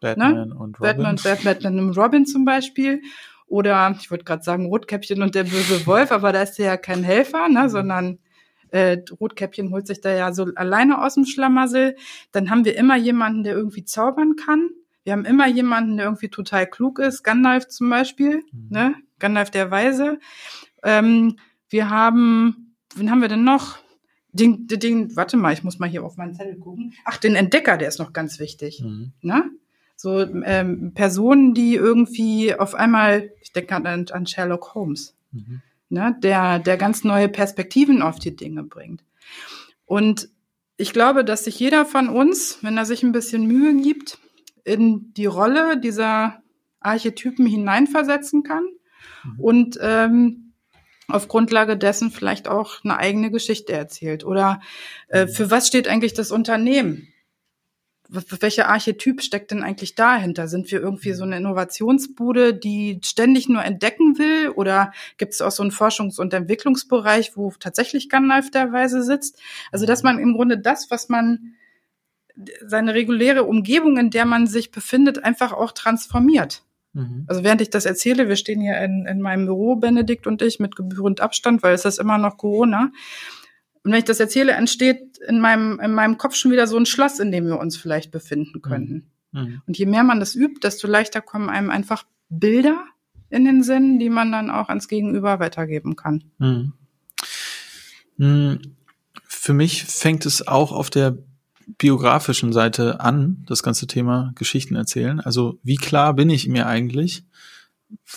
Batman und Robin. Batman, Batman und Robin zum Beispiel. Oder ich würde gerade sagen Rotkäppchen und der böse Wolf, aber da ist der ja kein Helfer, ne, sondern äh, Rotkäppchen holt sich da ja so alleine aus dem Schlamassel. Dann haben wir immer jemanden, der irgendwie zaubern kann. Wir haben immer jemanden, der irgendwie total klug ist. Gandalf zum Beispiel, Mhm. ne? Gandalf der Weise. Ähm, wir haben, wen haben wir denn noch? Den, den, den, warte mal, ich muss mal hier auf meinen Zettel gucken. Ach, den Entdecker, der ist noch ganz wichtig Mhm. ne? So ähm, Personen, die irgendwie auf einmal, ich denke an, an Sherlock Holmes, Mhm. Ne? der, der ganz neue Perspektiven auf die Dinge bringt. Und ich glaube, dass sich jeder von uns, wenn er sich ein bisschen Mühe gibt, in die Rolle dieser Archetypen hineinversetzen kann Mhm. und ähm, auf Grundlage dessen vielleicht auch eine eigene Geschichte erzählt. Oder äh, für was steht eigentlich das Unternehmen? Welcher Archetyp steckt denn eigentlich dahinter? Sind wir irgendwie so eine Innovationsbude, die ständig nur entdecken will? Oder gibt es auch so einen Forschungs- und Entwicklungsbereich, wo tatsächlich Gandalf der Weise sitzt? Also, dass man im Grunde das, was man, seine reguläre Umgebung, in der man sich befindet, einfach auch transformiert. Mhm. Also während ich das erzähle, wir stehen hier in, in meinem Büro, Benedikt und ich, mit gebührend Abstand, weil es ist immer noch Corona. Und wenn ich das erzähle, entsteht in meinem, in meinem Kopf schon wieder so ein Schloss, in dem wir uns vielleicht befinden könnten. Mhm. Und je mehr man das übt, desto leichter kommen einem einfach Bilder in den Sinn, die man dann auch ans Gegenüber weitergeben kann. Mhm. Mhm. Für mich fängt es auch auf der biografischen Seite an, das ganze Thema Geschichten erzählen. Also wie klar bin ich mir eigentlich,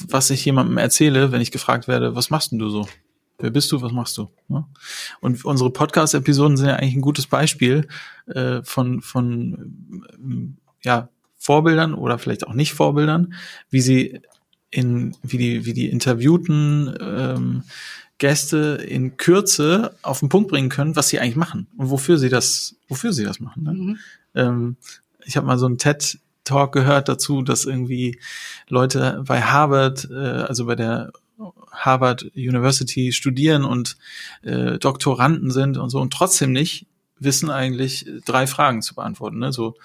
was ich jemandem erzähle, wenn ich gefragt werde, was machst denn du so? Wer bist du? Was machst du? Und unsere Podcast-Episoden sind ja eigentlich ein gutes Beispiel äh, von, von ähm, ja, Vorbildern oder vielleicht auch nicht Vorbildern, wie sie in, wie die, wie die interviewten ähm, Gäste in Kürze auf den Punkt bringen können, was sie eigentlich machen und wofür sie das, wofür sie das machen. Ne? Mhm. Ähm, ich habe mal so einen TED Talk gehört dazu, dass irgendwie Leute bei Harvard, äh, also bei der Harvard University studieren und äh, Doktoranden sind und so und trotzdem nicht wissen eigentlich drei Fragen zu beantworten. Ne? So,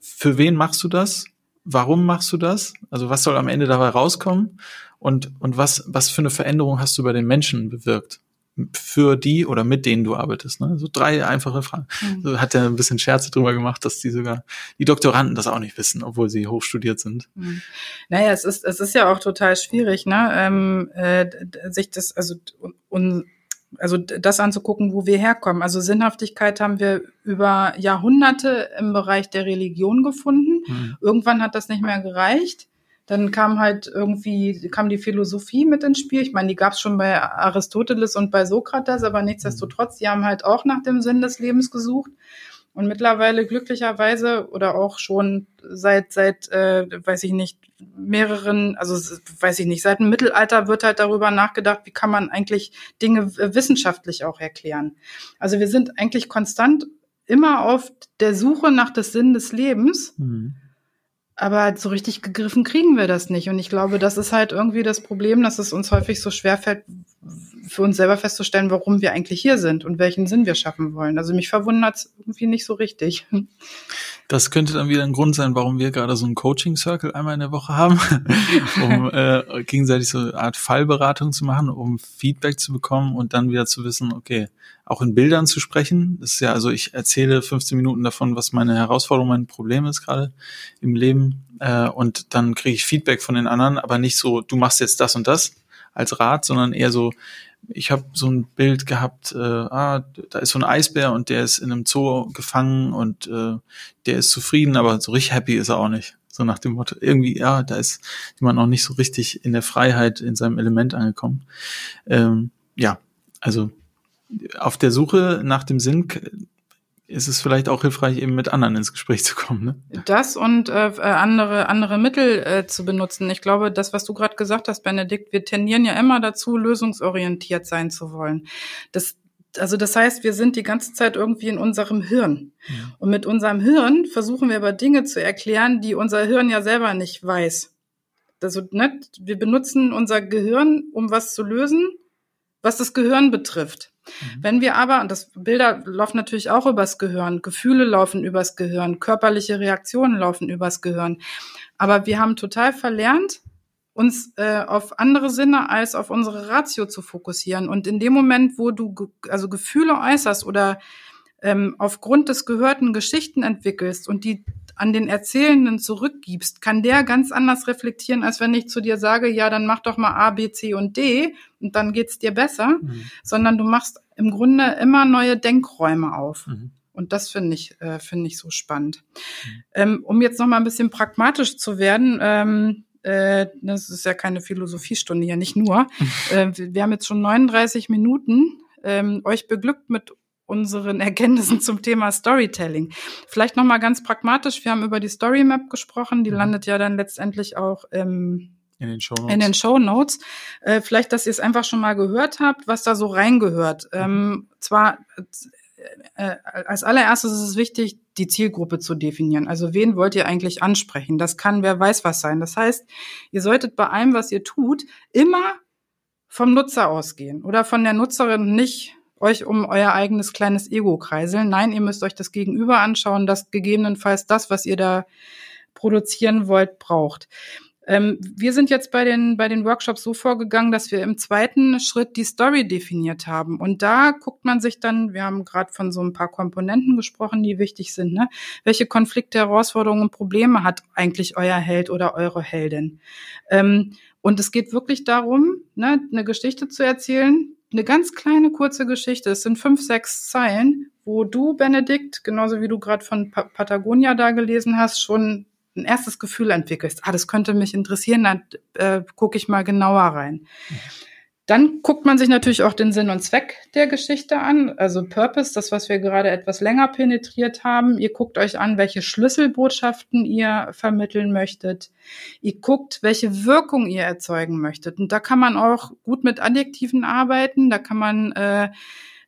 für wen machst du das? Warum machst du das? Also was soll am Ende dabei rauskommen? Und, und was, was für eine Veränderung hast du bei den Menschen bewirkt? Für die oder mit denen du arbeitest. Ne? So drei einfache Fragen. Mhm. So hat er ein bisschen Scherze drüber gemacht, dass die sogar die Doktoranden das auch nicht wissen, obwohl sie hochstudiert sind. Mhm. Naja, es ist es ist ja auch total schwierig, ne, ähm, äh, sich das also un, also das anzugucken, wo wir herkommen. Also Sinnhaftigkeit haben wir über Jahrhunderte im Bereich der Religion gefunden. Mhm. Irgendwann hat das nicht mehr gereicht. Dann kam halt irgendwie, kam die Philosophie mit ins Spiel. Ich meine, die gab es schon bei Aristoteles und bei Sokrates, aber nichtsdestotrotz, die haben halt auch nach dem Sinn des Lebens gesucht. Und mittlerweile glücklicherweise oder auch schon seit, seit äh, weiß ich nicht, mehreren, also weiß ich nicht, seit dem Mittelalter wird halt darüber nachgedacht, wie kann man eigentlich Dinge wissenschaftlich auch erklären. Also wir sind eigentlich konstant immer auf der Suche nach des Sinn des Lebens. Mhm. Aber so richtig gegriffen kriegen wir das nicht. Und ich glaube, das ist halt irgendwie das Problem, dass es uns häufig so schwerfällt, für uns selber festzustellen, warum wir eigentlich hier sind und welchen Sinn wir schaffen wollen. Also mich verwundert es irgendwie nicht so richtig. Das könnte dann wieder ein Grund sein, warum wir gerade so einen Coaching-Circle einmal in der Woche haben, um äh, gegenseitig so eine Art Fallberatung zu machen, um Feedback zu bekommen und dann wieder zu wissen, okay, auch in Bildern zu sprechen. Das ist ja, also ich erzähle 15 Minuten davon, was meine Herausforderung, mein Problem ist gerade im Leben. Äh, und dann kriege ich Feedback von den anderen, aber nicht so, du machst jetzt das und das als Rat, sondern eher so, ich habe so ein Bild gehabt, äh, ah, da ist so ein Eisbär und der ist in einem Zoo gefangen und äh, der ist zufrieden, aber so richtig happy ist er auch nicht. So nach dem Motto, irgendwie, ja, da ist jemand noch nicht so richtig in der Freiheit, in seinem Element angekommen. Ähm, ja, also auf der Suche nach dem Sinn ist es vielleicht auch hilfreich, eben mit anderen ins Gespräch zu kommen. Ne? Das und äh, äh, andere, andere Mittel äh, zu benutzen. Ich glaube, das, was du gerade gesagt hast, Benedikt, wir tendieren ja immer dazu, lösungsorientiert sein zu wollen. Das, also das heißt, wir sind die ganze Zeit irgendwie in unserem Hirn. Ja. Und mit unserem Hirn versuchen wir aber Dinge zu erklären, die unser Hirn ja selber nicht weiß. Also, ne, wir benutzen unser Gehirn, um was zu lösen, was das Gehirn betrifft. Mhm. Wenn wir aber, und das Bilder laufen natürlich auch übers Gehirn, Gefühle laufen übers Gehirn, körperliche Reaktionen laufen übers Gehirn. Aber wir haben total verlernt, uns äh, auf andere Sinne als auf unsere Ratio zu fokussieren. Und in dem Moment, wo du ge also Gefühle äußerst oder ähm, aufgrund des Gehörten Geschichten entwickelst und die an den Erzählenden zurückgibst, kann der ganz anders reflektieren, als wenn ich zu dir sage, ja, dann mach doch mal A, B, C und D und dann geht's dir besser, mhm. sondern du machst im Grunde immer neue Denkräume auf. Mhm. Und das finde ich, äh, finde ich so spannend. Mhm. Ähm, um jetzt noch mal ein bisschen pragmatisch zu werden, ähm, äh, das ist ja keine Philosophiestunde hier, nicht nur. äh, wir haben jetzt schon 39 Minuten ähm, euch beglückt mit unseren Erkenntnissen zum Thema Storytelling. Vielleicht nochmal ganz pragmatisch. Wir haben über die Story Map gesprochen. Die mhm. landet ja dann letztendlich auch im in den Show Notes. In den Show Notes. Äh, vielleicht, dass ihr es einfach schon mal gehört habt, was da so reingehört. Mhm. Ähm, zwar äh, als allererstes ist es wichtig, die Zielgruppe zu definieren. Also wen wollt ihr eigentlich ansprechen? Das kann wer weiß was sein. Das heißt, ihr solltet bei allem, was ihr tut, immer vom Nutzer ausgehen oder von der Nutzerin nicht euch um euer eigenes kleines Ego kreiseln. Nein, ihr müsst euch das Gegenüber anschauen, das gegebenenfalls das, was ihr da produzieren wollt, braucht. Ähm, wir sind jetzt bei den, bei den Workshops so vorgegangen, dass wir im zweiten Schritt die Story definiert haben. Und da guckt man sich dann, wir haben gerade von so ein paar Komponenten gesprochen, die wichtig sind. Ne? Welche Konflikte, Herausforderungen und Probleme hat eigentlich euer Held oder eure Heldin? Ähm, und es geht wirklich darum, ne, eine Geschichte zu erzählen, eine ganz kleine kurze Geschichte. Es sind fünf, sechs Zeilen, wo du, Benedikt, genauso wie du gerade von pa Patagonia da gelesen hast, schon ein erstes Gefühl entwickelst. Ah, das könnte mich interessieren, dann äh, gucke ich mal genauer rein. Dann guckt man sich natürlich auch den Sinn und Zweck der Geschichte an, also Purpose, das, was wir gerade etwas länger penetriert haben. Ihr guckt euch an, welche Schlüsselbotschaften ihr vermitteln möchtet. Ihr guckt, welche Wirkung ihr erzeugen möchtet. Und da kann man auch gut mit Adjektiven arbeiten. Da kann man, äh,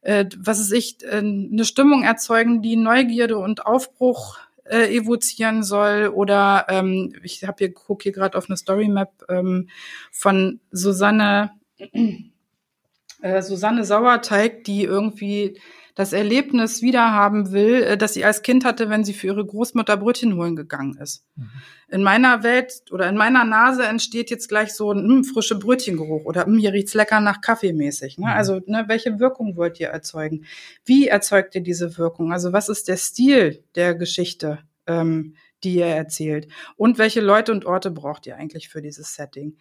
äh, was ist ich, äh, eine Stimmung erzeugen, die Neugierde und Aufbruch äh, evozieren soll. Oder ähm, ich habe hier gucke hier gerade auf eine Story Map ähm, von Susanne äh, Susanne Sauerteig, die irgendwie das Erlebnis wiederhaben will, äh, das sie als Kind hatte, wenn sie für ihre Großmutter Brötchen holen gegangen ist. Mhm. In meiner Welt oder in meiner Nase entsteht jetzt gleich so ein mh, frische Brötchengeruch oder mh, hier riecht's lecker nach Kaffee mäßig. Ne? Mhm. Also ne, welche Wirkung wollt ihr erzeugen? Wie erzeugt ihr diese Wirkung? Also was ist der Stil der Geschichte? Ähm, die ihr erzählt und welche Leute und Orte braucht ihr eigentlich für dieses Setting.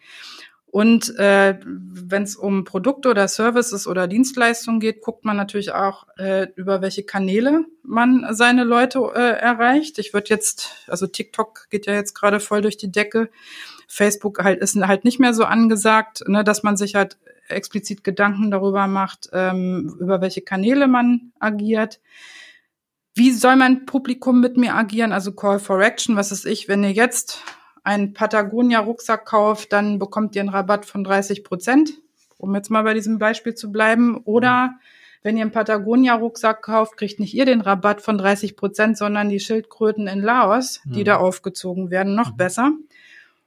Und äh, wenn es um Produkte oder Services oder Dienstleistungen geht, guckt man natürlich auch, äh, über welche Kanäle man seine Leute äh, erreicht. Ich würde jetzt, also TikTok geht ja jetzt gerade voll durch die Decke. Facebook halt ist halt nicht mehr so angesagt, ne, dass man sich halt explizit Gedanken darüber macht, ähm, über welche Kanäle man agiert. Wie soll mein Publikum mit mir agieren? Also Call for Action, was ist ich, wenn ihr jetzt einen Patagonia-Rucksack kauft, dann bekommt ihr einen Rabatt von 30 Prozent, um jetzt mal bei diesem Beispiel zu bleiben. Oder wenn ihr einen Patagonia-Rucksack kauft, kriegt nicht ihr den Rabatt von 30 Prozent, sondern die Schildkröten in Laos, die mhm. da aufgezogen werden, noch mhm. besser.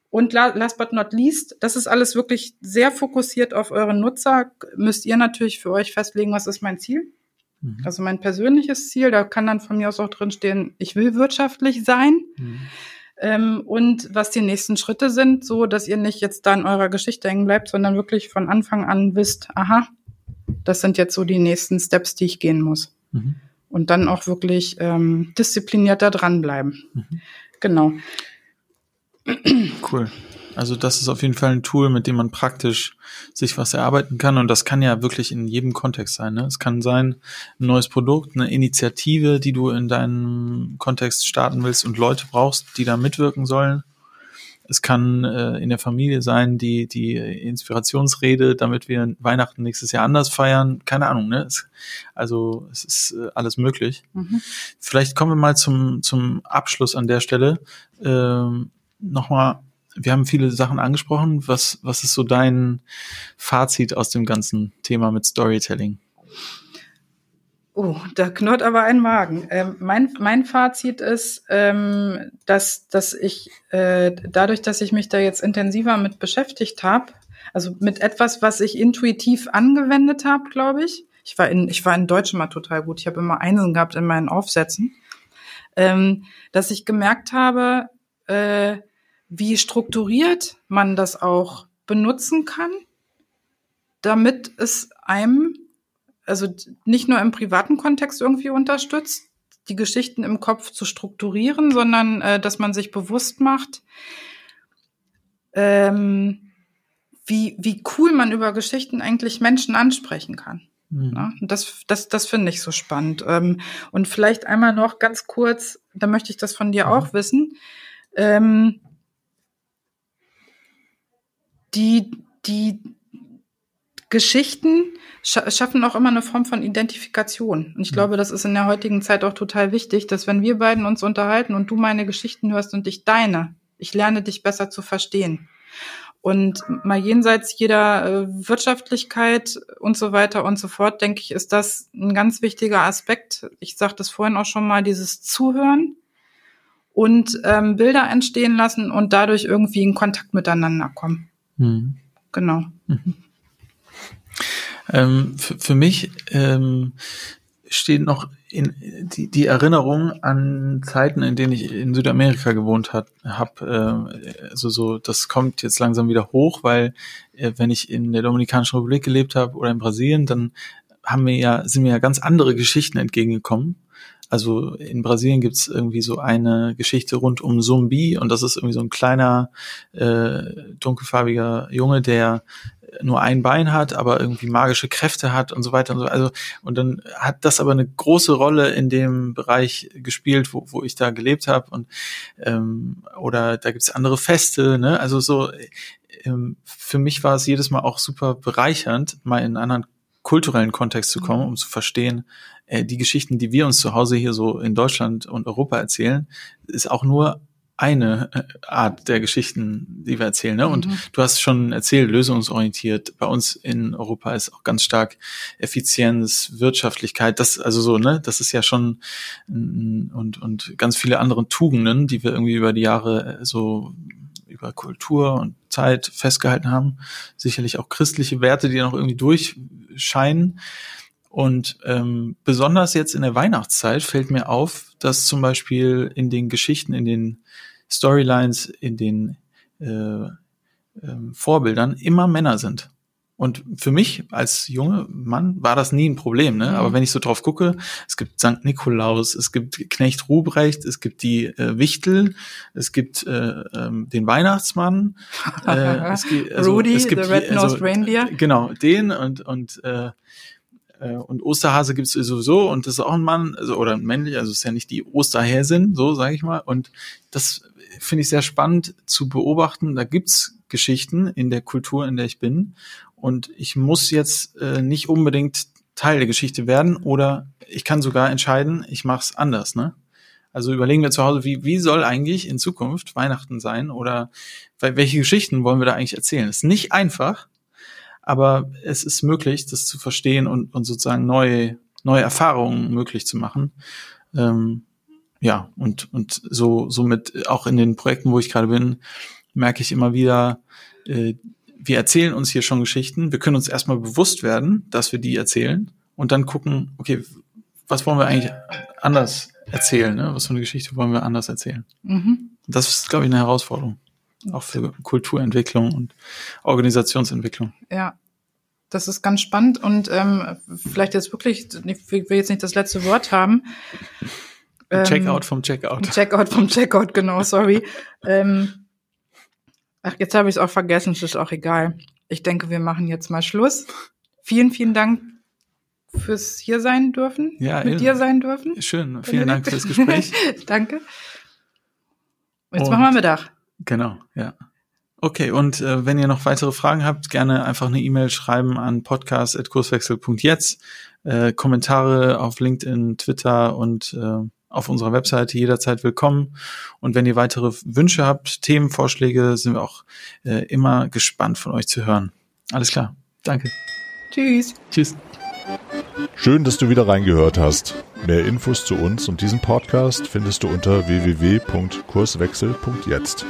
Und last but not least, das ist alles wirklich sehr fokussiert auf eure Nutzer. Müsst ihr natürlich für euch festlegen, was ist mein Ziel? Mhm. Also mein persönliches Ziel, da kann dann von mir aus auch drinstehen, ich will wirtschaftlich sein. Ähm, und was die nächsten Schritte sind, so dass ihr nicht jetzt da in eurer Geschichte hängen bleibt, sondern wirklich von Anfang an wisst, aha, das sind jetzt so die nächsten Steps, die ich gehen muss. Mhm. Und dann auch wirklich ähm, disziplinierter dranbleiben. Mhm. Genau. Cool. Also das ist auf jeden Fall ein Tool, mit dem man praktisch sich was erarbeiten kann. Und das kann ja wirklich in jedem Kontext sein. Ne? Es kann sein, ein neues Produkt, eine Initiative, die du in deinem Kontext starten willst und Leute brauchst, die da mitwirken sollen. Es kann äh, in der Familie sein, die, die Inspirationsrede, damit wir Weihnachten nächstes Jahr anders feiern. Keine Ahnung, ne? Es, also es ist äh, alles möglich. Mhm. Vielleicht kommen wir mal zum, zum Abschluss an der Stelle. Ähm, Nochmal wir haben viele Sachen angesprochen. Was, was ist so dein Fazit aus dem ganzen Thema mit Storytelling? Oh, da knurrt aber ein Magen. Ähm, mein, mein Fazit ist, ähm, dass, dass ich äh, dadurch, dass ich mich da jetzt intensiver mit beschäftigt habe, also mit etwas, was ich intuitiv angewendet habe, glaube ich. Ich war in, ich war in Deutsch immer total gut. Ich habe immer Einsen gehabt in meinen Aufsätzen, ähm, dass ich gemerkt habe, äh, wie strukturiert man das auch benutzen kann, damit es einem, also nicht nur im privaten Kontext irgendwie unterstützt, die Geschichten im Kopf zu strukturieren, sondern äh, dass man sich bewusst macht, ähm, wie, wie cool man über Geschichten eigentlich Menschen ansprechen kann. Mhm. Ja, das, das, das finde ich so spannend. Ähm, und vielleicht einmal noch ganz kurz, da möchte ich das von dir mhm. auch wissen. Ähm, die, die Geschichten schaffen auch immer eine Form von Identifikation. Und ich glaube, das ist in der heutigen Zeit auch total wichtig, dass wenn wir beiden uns unterhalten und du meine Geschichten hörst und ich deine, ich lerne dich besser zu verstehen. Und mal jenseits jeder äh, Wirtschaftlichkeit und so weiter und so fort, denke ich, ist das ein ganz wichtiger Aspekt. Ich sagte das vorhin auch schon mal, dieses Zuhören und ähm, Bilder entstehen lassen und dadurch irgendwie in Kontakt miteinander kommen. Mhm. Genau. Mhm. Ähm, für, mich ähm, steht noch in, die, die Erinnerung an Zeiten, in denen ich in Südamerika gewohnt habe. Hab, äh, also so, das kommt jetzt langsam wieder hoch, weil äh, wenn ich in der Dominikanischen Republik gelebt habe oder in Brasilien, dann haben wir ja, sind mir ja ganz andere Geschichten entgegengekommen also in Brasilien gibt's irgendwie so eine Geschichte rund um Zumbi und das ist irgendwie so ein kleiner, äh, dunkelfarbiger Junge, der nur ein Bein hat, aber irgendwie magische Kräfte hat und so weiter und so. Also und dann hat das aber eine große Rolle in dem Bereich gespielt, wo, wo ich da gelebt habe und ähm, oder da gibt's andere Feste, ne? Also so ähm, für mich war es jedes Mal auch super bereichernd, mal in einen anderen kulturellen Kontext zu kommen, um zu verstehen, äh, die Geschichten, die wir uns zu Hause hier so in Deutschland und Europa erzählen, ist auch nur eine äh, Art der Geschichten, die wir erzählen. Ne? Und mhm. du hast schon erzählt, lösungsorientiert. Bei uns in Europa ist auch ganz stark Effizienz, Wirtschaftlichkeit. Das also so, ne, das ist ja schon und und ganz viele andere Tugenden, die wir irgendwie über die Jahre äh, so über Kultur und Zeit festgehalten haben. Sicherlich auch christliche Werte, die noch irgendwie durchscheinen. Und ähm, besonders jetzt in der Weihnachtszeit fällt mir auf, dass zum Beispiel in den Geschichten, in den Storylines, in den äh, äh, Vorbildern immer Männer sind. Und für mich als junger Mann war das nie ein Problem, ne? Mhm. Aber wenn ich so drauf gucke, es gibt St. Nikolaus, es gibt Knecht Ruprecht, es gibt die äh, Wichtel, es gibt äh, ähm, den Weihnachtsmann, äh, es gibt, also, Rudy, es gibt, the Red also, Reindeer. Genau, den und und äh, äh, und Osterhase gibt's sowieso und das ist auch ein Mann, also oder ein männlich, also ist ja nicht die Osterhäsin, so sage ich mal. Und das finde ich sehr spannend zu beobachten. Da gibt's Geschichten in der Kultur, in der ich bin. Und ich muss jetzt äh, nicht unbedingt Teil der Geschichte werden oder ich kann sogar entscheiden, ich mache es anders. Ne? Also überlegen wir zu Hause, wie, wie soll eigentlich in Zukunft Weihnachten sein oder welche Geschichten wollen wir da eigentlich erzählen? ist nicht einfach, aber es ist möglich, das zu verstehen und, und sozusagen neue, neue Erfahrungen möglich zu machen. Ähm, ja, und, und so, somit auch in den Projekten, wo ich gerade bin, merke ich immer wieder, äh, wir erzählen uns hier schon Geschichten. Wir können uns erstmal bewusst werden, dass wir die erzählen und dann gucken, okay, was wollen wir eigentlich anders erzählen? Ne? Was für eine Geschichte wollen wir anders erzählen? Mhm. Das ist, glaube ich, eine Herausforderung. Auch für Kulturentwicklung und Organisationsentwicklung. Ja, das ist ganz spannend und ähm, vielleicht jetzt wirklich, ich will jetzt nicht das letzte Wort haben. Ähm, Checkout vom Checkout. Checkout vom Checkout, genau, sorry. ähm, Ach, jetzt habe ich es auch vergessen, es ist auch egal. Ich denke, wir machen jetzt mal Schluss. Vielen, vielen Dank fürs hier sein dürfen, ja, mit dir sein dürfen. Schön, vielen Dank fürs Gespräch. Danke. Jetzt und, machen wir Mittag. Genau, ja. Okay, und äh, wenn ihr noch weitere Fragen habt, gerne einfach eine E-Mail schreiben an podcast.kurswechsel.jetzt, äh, Kommentare auf LinkedIn, Twitter und äh, auf unserer Webseite jederzeit willkommen. Und wenn ihr weitere Wünsche habt, Themenvorschläge, sind wir auch äh, immer gespannt von euch zu hören. Alles klar. Danke. Tschüss. Tschüss. Schön, dass du wieder reingehört hast. Mehr Infos zu uns und diesem Podcast findest du unter www.kurswechsel.jetzt.